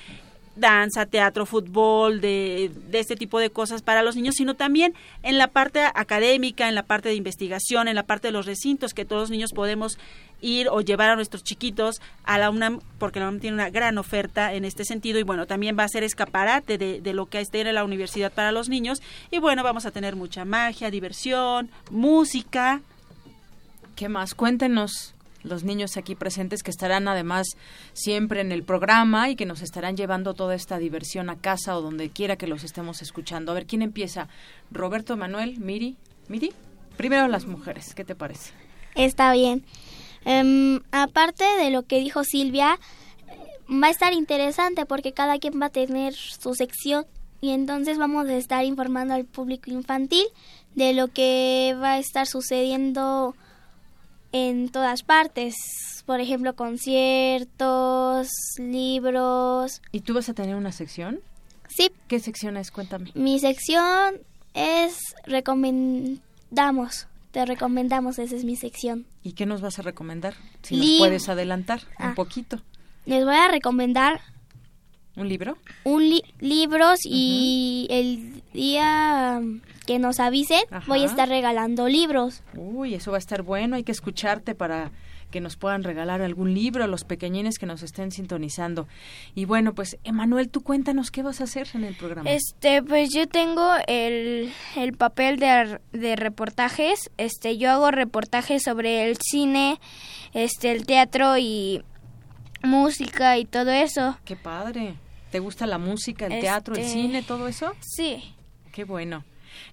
danza, teatro, fútbol, de, de, este tipo de cosas para los niños, sino también en la parte académica, en la parte de investigación, en la parte de los recintos que todos los niños podemos ir o llevar a nuestros chiquitos a la UNAM, porque la UNAM tiene una gran oferta en este sentido y bueno, también va a ser escaparate de, de lo que en la universidad para los niños y bueno, vamos a tener mucha magia, diversión, música. ¿Qué más? Cuéntenos los niños aquí presentes que estarán además siempre en el programa y que nos estarán llevando toda esta diversión a casa o donde quiera que los estemos escuchando. A ver, ¿quién empieza? Roberto, Manuel, Miri. Miri, primero las mujeres, ¿qué te parece? Está bien. Um, aparte de lo que dijo Silvia, va a estar interesante porque cada quien va a tener su sección y entonces vamos a estar informando al público infantil de lo que va a estar sucediendo en todas partes. Por ejemplo, conciertos, libros. ¿Y tú vas a tener una sección? Sí. ¿Qué sección es? Cuéntame. Mi sección es recomendamos. Te recomendamos, esa es mi sección. ¿Y qué nos vas a recomendar? Si nos puedes adelantar ah. un poquito. Les voy a recomendar ¿Un libro? Un li libros y uh -huh. el día que nos avisen Ajá. voy a estar regalando libros. Uy, eso va a estar bueno, hay que escucharte para que nos puedan regalar algún libro a los pequeñines que nos estén sintonizando. Y bueno, pues Emanuel, tú cuéntanos qué vas a hacer en el programa. Este, pues yo tengo el, el papel de, de reportajes. Este, yo hago reportajes sobre el cine, este, el teatro y música y todo eso. Qué padre. ¿Te gusta la música, el este... teatro, el cine, todo eso? Sí. Qué bueno.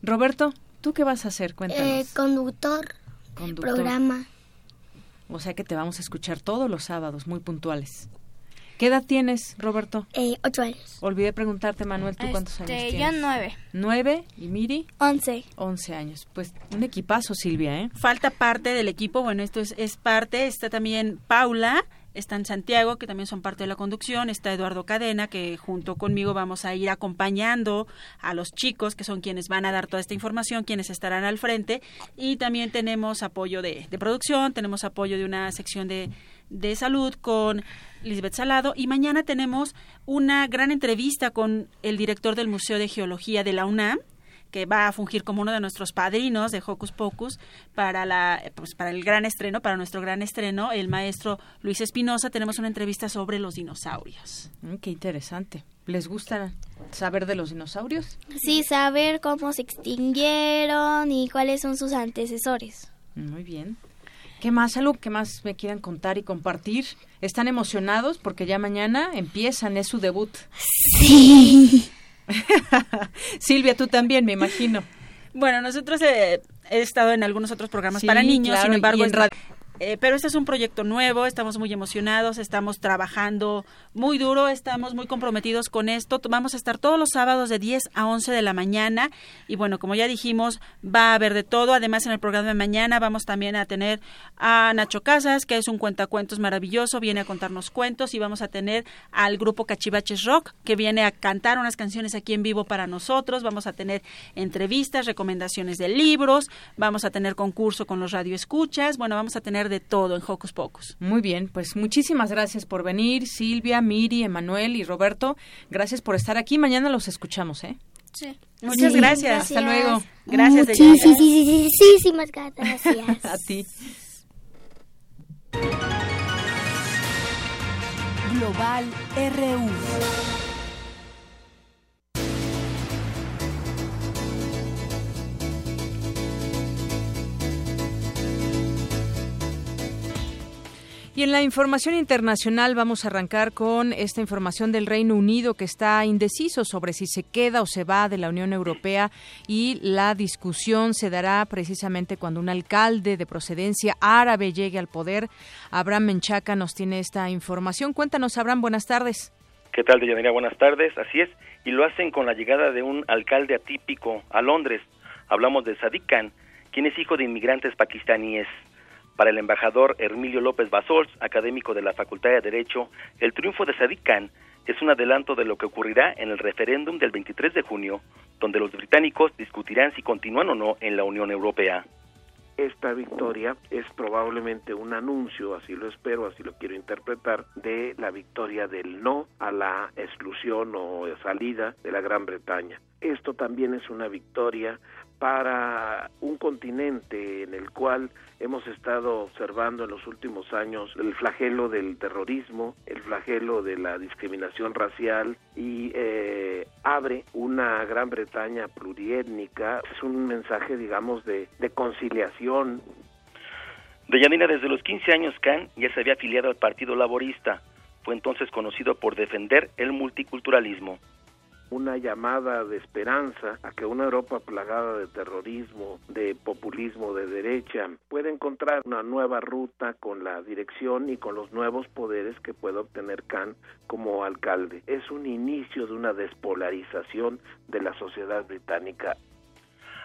Roberto, ¿tú qué vas a hacer? Cuéntanos. Eh, conductor, conductor. programa. O sea que te vamos a escuchar todos los sábados, muy puntuales. ¿Qué edad tienes, Roberto? Eh, ocho años. Olvidé preguntarte, Manuel, ¿tú cuántos este, años tienes? Yo nueve. ¿Nueve? ¿Y Miri? Once. Once años. Pues un equipazo, Silvia, ¿eh? Falta parte del equipo, bueno, esto es, es parte, está también Paula, está en Santiago, que también son parte de la conducción, está Eduardo Cadena, que junto conmigo vamos a ir acompañando a los chicos, que son quienes van a dar toda esta información, quienes estarán al frente, y también tenemos apoyo de, de producción, tenemos apoyo de una sección de, de salud con Lisbeth Salado, y mañana tenemos una gran entrevista con el director del Museo de Geología de la UNAM, que va a fungir como uno de nuestros padrinos de Hocus Pocus para la pues para el gran estreno, para nuestro gran estreno, el maestro Luis Espinosa, tenemos una entrevista sobre los dinosaurios. Mm, qué interesante. ¿Les gusta saber de los dinosaurios? Sí, saber cómo se extinguieron y cuáles son sus antecesores. Muy bien. ¿Qué más, algo que más me quieran contar y compartir? ¿Están emocionados porque ya mañana empiezan, es su debut? Sí. Silvia, tú también, me imagino. Bueno, nosotros eh, he estado en algunos otros programas sí, para niños, claro, sin embargo, en radio. Eh, pero este es un proyecto nuevo, estamos muy emocionados, estamos trabajando muy duro, estamos muy comprometidos con esto. Vamos a estar todos los sábados de 10 a 11 de la mañana y bueno, como ya dijimos, va a haber de todo. Además, en el programa de mañana vamos también a tener a Nacho Casas, que es un cuentacuentos maravilloso, viene a contarnos cuentos y vamos a tener al grupo Cachivaches Rock, que viene a cantar unas canciones aquí en vivo para nosotros. Vamos a tener entrevistas, recomendaciones de libros, vamos a tener concurso con los radioescuchas, bueno, vamos a tener de todo en Hocus Pocus. Muy bien, pues muchísimas gracias por venir, Silvia, Miri, Emanuel y Roberto. Gracias por estar aquí. Mañana los escuchamos, ¿eh? Sí. Muchas sí, gracias. gracias. Hasta luego. Gracias. Muchísimas gracias. A ti. Global RU. Y en la información internacional vamos a arrancar con esta información del Reino Unido que está indeciso sobre si se queda o se va de la Unión Europea y la discusión se dará precisamente cuando un alcalde de procedencia árabe llegue al poder. Abraham Menchaca nos tiene esta información. Cuéntanos, Abraham, buenas tardes. ¿Qué tal, Deyanira? Buenas tardes. Así es. Y lo hacen con la llegada de un alcalde atípico a Londres. Hablamos de Sadiq Khan, quien es hijo de inmigrantes pakistaníes. Para el embajador Hermilio López Basols, académico de la Facultad de Derecho, el triunfo de Sadiq Khan es un adelanto de lo que ocurrirá en el referéndum del 23 de junio, donde los británicos discutirán si continúan o no en la Unión Europea. esta victoria es probablemente un anuncio, así lo espero, así lo quiero interpretar, de la victoria del no a la exclusión o salida de la Gran Bretaña. Esto también es una victoria para un continente en el cual hemos estado observando en los últimos años el flagelo del terrorismo, el flagelo de la discriminación racial y eh, abre una Gran Bretaña pluriétnica. Es un mensaje, digamos, de, de conciliación. Deyanira, desde los 15 años, Khan ya se había afiliado al Partido Laborista. Fue entonces conocido por defender el multiculturalismo una llamada de esperanza a que una Europa plagada de terrorismo, de populismo de derecha, pueda encontrar una nueva ruta con la dirección y con los nuevos poderes que puede obtener Khan como alcalde. Es un inicio de una despolarización de la sociedad británica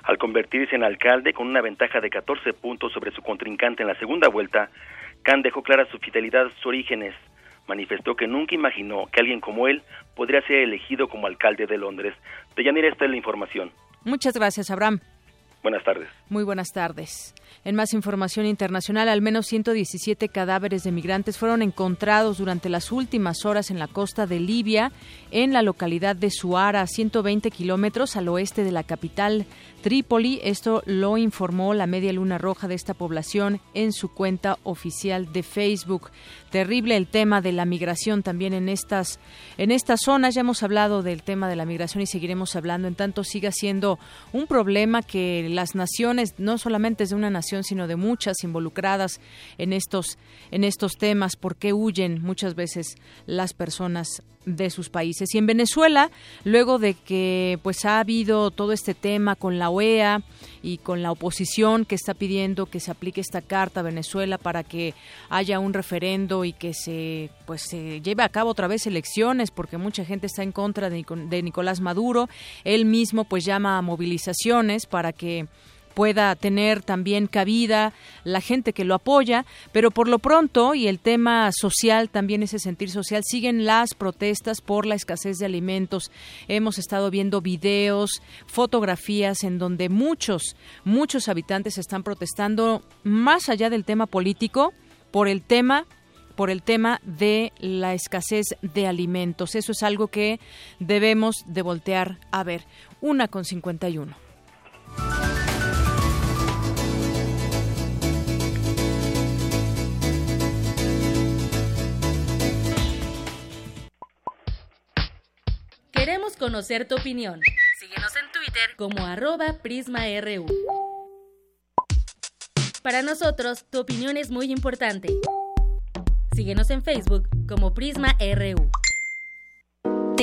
al convertirse en alcalde con una ventaja de 14 puntos sobre su contrincante en la segunda vuelta, Khan dejó clara su fidelidad a sus orígenes, manifestó que nunca imaginó que alguien como él podría ser elegido como alcalde de Londres. Deyanira, esta es la información. Muchas gracias, Abraham. Buenas tardes. Muy buenas tardes. En más información internacional, al menos 117 cadáveres de migrantes fueron encontrados durante las últimas horas en la costa de Libia, en la localidad de Suara, a 120 kilómetros al oeste de la capital Trípoli. Esto lo informó la Media Luna Roja de esta población en su cuenta oficial de Facebook. Terrible el tema de la migración también en estas en estas zonas. Ya hemos hablado del tema de la migración y seguiremos hablando. En tanto siga siendo un problema que las naciones, no solamente es de una nación, sino de muchas involucradas en estos, en estos temas, por qué huyen muchas veces las personas de sus países. Y en Venezuela, luego de que pues ha habido todo este tema con la OEA y con la oposición que está pidiendo que se aplique esta carta a Venezuela para que haya un referendo y que se pues se lleve a cabo otra vez elecciones porque mucha gente está en contra de, de Nicolás Maduro, él mismo pues llama a movilizaciones para que pueda tener también cabida la gente que lo apoya, pero por lo pronto, y el tema social, también ese sentir social, siguen las protestas por la escasez de alimentos. Hemos estado viendo videos, fotografías en donde muchos, muchos habitantes están protestando más allá del tema político, por el tema por el tema de la escasez de alimentos. Eso es algo que debemos de voltear a ver. Una con 51. Queremos conocer tu opinión. Síguenos en Twitter como arroba PrismaRU. Para nosotros, tu opinión es muy importante. Síguenos en Facebook como PrismaRU.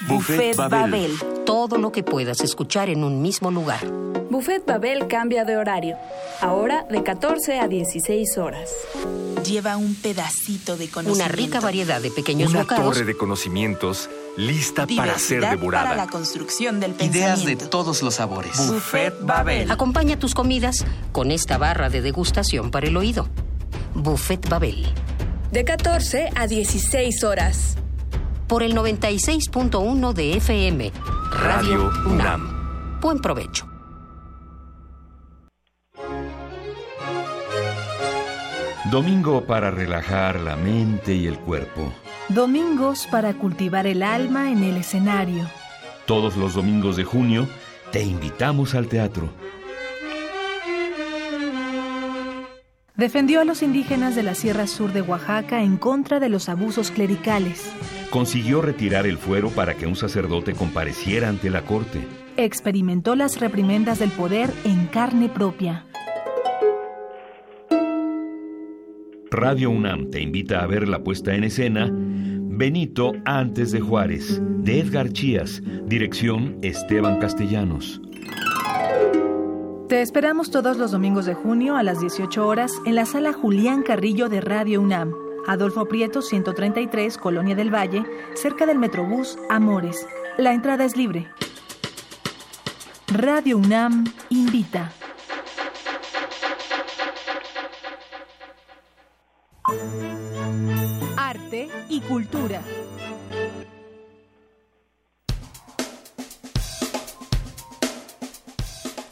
Buffet, Babel. Todo lo que puedas escuchar en un mismo lugar. Buffet Babel cambia de horario. Ahora de 14 a 16 horas. Lleva un pedacito de conocimiento. Una rica variedad de pequeños Una bocados. torre de conocimientos lista para ser devorada. Para la construcción del Ideas de todos los sabores. Buffet Babel. Acompaña tus comidas con esta barra de degustación para el oído. Buffet Babel. De 14 a 16 horas. Por el 96.1 de FM. Radio UNAM. Buen provecho. Domingo para relajar la mente y el cuerpo. Domingos para cultivar el alma en el escenario. Todos los domingos de junio te invitamos al teatro. Defendió a los indígenas de la Sierra Sur de Oaxaca en contra de los abusos clericales. Consiguió retirar el fuero para que un sacerdote compareciera ante la corte. Experimentó las reprimendas del poder en carne propia. Radio UNAM te invita a ver la puesta en escena Benito antes de Juárez, de Edgar Chías, dirección Esteban Castellanos. Te esperamos todos los domingos de junio a las 18 horas en la sala Julián Carrillo de Radio UNAM, Adolfo Prieto 133, Colonia del Valle, cerca del Metrobús Amores. La entrada es libre. Radio UNAM invita. Arte y cultura.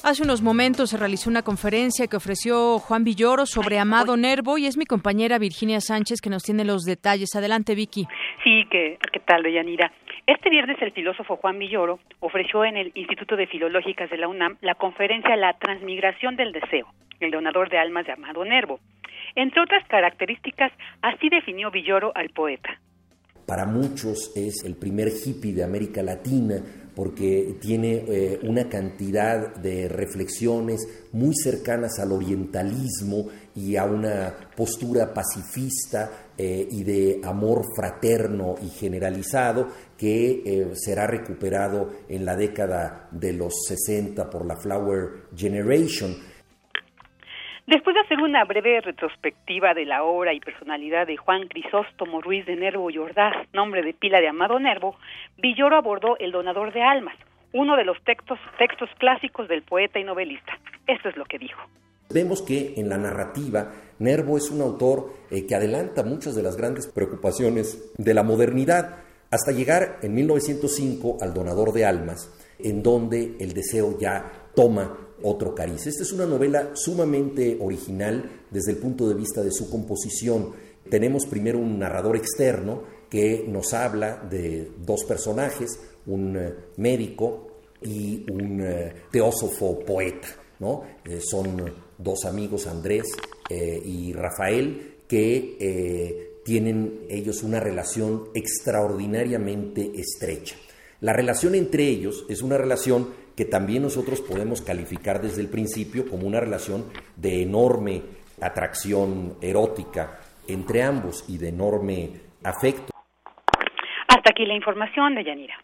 Hace unos momentos se realizó una conferencia que ofreció Juan Villoro sobre Amado Nervo y es mi compañera Virginia Sánchez que nos tiene los detalles. Adelante, Vicky. Sí, ¿qué, qué tal, Deyanira? Este viernes el filósofo Juan Villoro ofreció en el Instituto de Filológicas de la UNAM la conferencia La transmigración del deseo, el donador de almas de Amado Nervo. Entre otras características, así definió Villoro al poeta. Para muchos es el primer hippie de América Latina porque tiene eh, una cantidad de reflexiones muy cercanas al orientalismo y a una postura pacifista eh, y de amor fraterno y generalizado que eh, será recuperado en la década de los 60 por la Flower Generation. Después de hacer una breve retrospectiva de la obra y personalidad de Juan Crisóstomo Ruiz de Nervo y Ordaz, nombre de pila de Amado Nervo, Villoro abordó El donador de almas, uno de los textos, clásicos del poeta y novelista. Esto es lo que dijo. Vemos que en la narrativa Nervo es un autor eh, que adelanta muchas de las grandes preocupaciones de la modernidad, hasta llegar en 1905 al donador de almas, en donde el deseo ya toma otro cariz. Esta es una novela sumamente original desde el punto de vista de su composición. Tenemos primero un narrador externo que nos habla de dos personajes, un eh, médico y un eh, teósofo poeta. Eh, son dos amigos, Andrés y Rafael, que tienen ellos una relación extraordinariamente estrecha. La relación entre ellos es una relación que también nosotros podemos calificar desde el principio como una relación de enorme atracción erótica entre ambos y de enorme afecto. Hasta aquí la información de Yanira.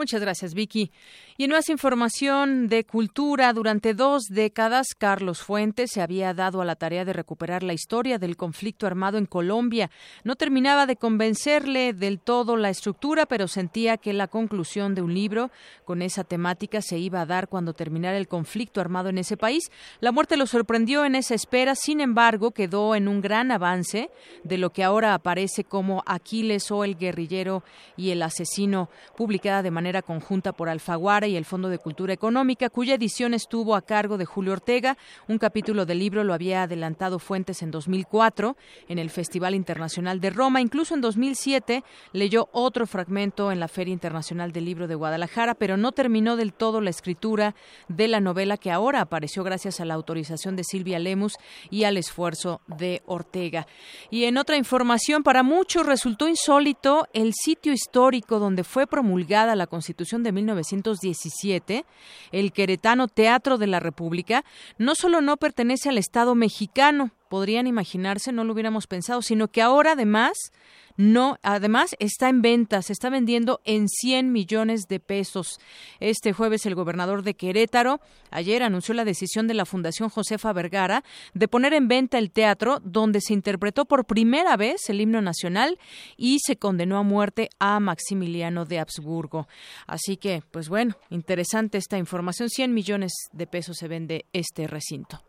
Muchas gracias, Vicky. Y en más información de cultura, durante dos décadas, Carlos Fuentes se había dado a la tarea de recuperar la historia del conflicto armado en Colombia. No terminaba de convencerle del todo la estructura, pero sentía que la conclusión de un libro con esa temática se iba a dar cuando terminara el conflicto armado en ese país. La muerte lo sorprendió en esa espera, sin embargo, quedó en un gran avance de lo que ahora aparece como Aquiles o el guerrillero y el asesino, publicada de manera conjunta por Alfaguara y el Fondo de Cultura Económica, cuya edición estuvo a cargo de Julio Ortega. Un capítulo del libro lo había adelantado Fuentes en 2004 en el Festival Internacional de Roma. Incluso en 2007 leyó otro fragmento en la Feria Internacional del Libro de Guadalajara, pero no terminó del todo la escritura de la novela que ahora apareció gracias a la autorización de Silvia Lemus y al esfuerzo de Ortega. Y en otra información, para muchos resultó insólito el sitio histórico donde fue promulgada la Constitución de 1917 el queretano Teatro de la República, no solo no pertenece al Estado mexicano, podrían imaginarse, no lo hubiéramos pensado, sino que ahora además no, además está en venta, se está vendiendo en 100 millones de pesos. Este jueves el gobernador de Querétaro ayer anunció la decisión de la Fundación Josefa Vergara de poner en venta el teatro donde se interpretó por primera vez el himno nacional y se condenó a muerte a Maximiliano de Habsburgo. Así que, pues bueno, interesante esta información. 100 millones de pesos se vende este recinto.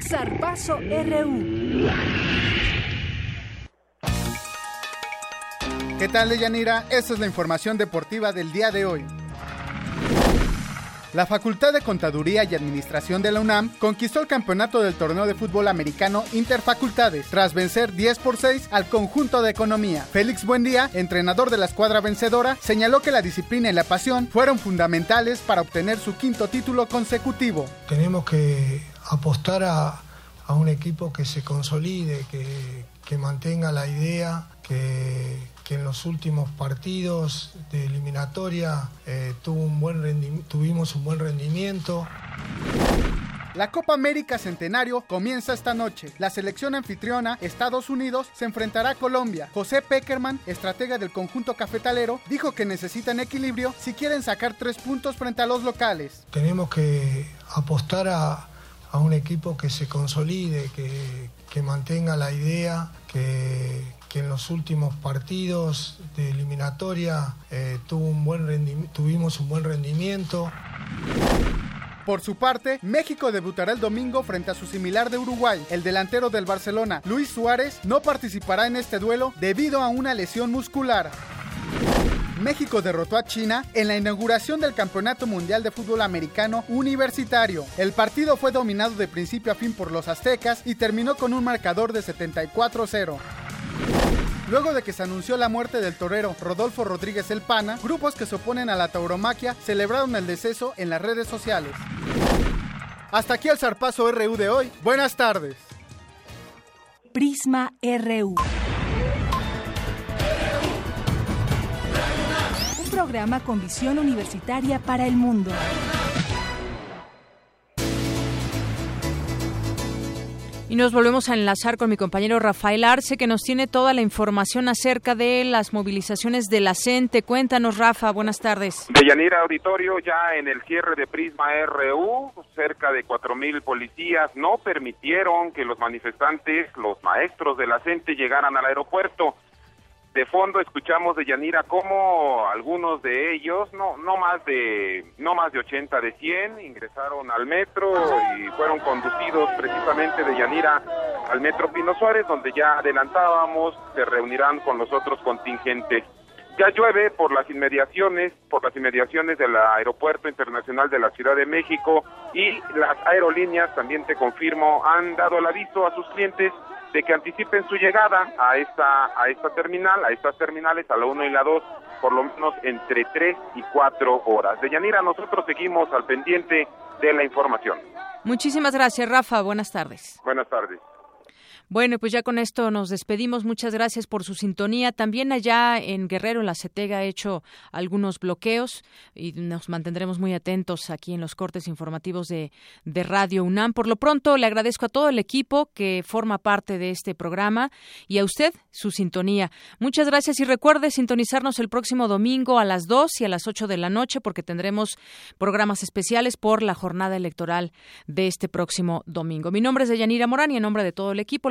Zarpazo RU. ¿Qué tal, Deyanira? Esta es la información deportiva del día de hoy. La Facultad de Contaduría y Administración de la UNAM conquistó el campeonato del torneo de fútbol americano Interfacultades tras vencer 10 por 6 al conjunto de economía. Félix Buendía, entrenador de la escuadra vencedora, señaló que la disciplina y la pasión fueron fundamentales para obtener su quinto título consecutivo. Tenemos que apostar a, un equipo que se consolide, que, que mantenga la idea, que que en los últimos partidos de eliminatoria eh, tuvo un buen tuvimos un buen rendimiento. La Copa América Centenario comienza esta noche. La selección anfitriona, Estados Unidos, se enfrentará a Colombia. José Peckerman, estratega del conjunto cafetalero, dijo que necesitan equilibrio si quieren sacar tres puntos frente a los locales. Tenemos que apostar a, un equipo que se consolide, que, que mantenga la idea, que, en los últimos partidos de eliminatoria eh, tuvimos un buen rendimiento. Por su parte, México debutará el domingo frente a su similar de Uruguay. El delantero del Barcelona, Luis Suárez, no participará en este duelo debido a una lesión muscular. México derrotó a China en la inauguración del Campeonato Mundial de Fútbol Americano Universitario. El partido fue dominado de principio a fin por los aztecas y terminó con un marcador de 74-0. Luego de que se anunció la muerte del torero Rodolfo Rodríguez El Pana, grupos que se oponen a la tauromaquia celebraron el deceso en las redes sociales. Hasta aquí el zarpazo RU de hoy. Buenas tardes. Prisma RU. Programa con visión universitaria para el mundo. Y nos volvemos a enlazar con mi compañero Rafael Arce, que nos tiene toda la información acerca de las movilizaciones de la CENTE. Cuéntanos, Rafa, buenas tardes. De Yanira Auditorio, ya en el cierre de Prisma RU, cerca de cuatro mil policías no permitieron que los manifestantes, los maestros de la CENTE, llegaran al aeropuerto de fondo escuchamos de Yanira cómo algunos de ellos, no no más de no más de 80 de 100 ingresaron al metro y fueron conducidos precisamente de Yanira al metro Pino Suárez donde ya adelantábamos se reunirán con los otros contingentes. Ya llueve por las inmediaciones, por las inmediaciones del Aeropuerto Internacional de la Ciudad de México y las aerolíneas, también te confirmo, han dado el aviso a sus clientes de que anticipen su llegada a esta, a esta terminal, a estas terminales, a la 1 y la 2, por lo menos entre 3 y 4 horas. De Yanira, nosotros seguimos al pendiente de la información. Muchísimas gracias, Rafa. Buenas tardes. Buenas tardes. Bueno, pues ya con esto nos despedimos. Muchas gracias por su sintonía. También allá en Guerrero, la CETEGA, ha hecho algunos bloqueos y nos mantendremos muy atentos aquí en los cortes informativos de, de Radio UNAM. Por lo pronto, le agradezco a todo el equipo que forma parte de este programa y a usted su sintonía. Muchas gracias y recuerde sintonizarnos el próximo domingo a las 2 y a las 8 de la noche porque tendremos programas especiales por la jornada electoral de este próximo domingo. Mi nombre es Deyanira Morán y en nombre de todo el equipo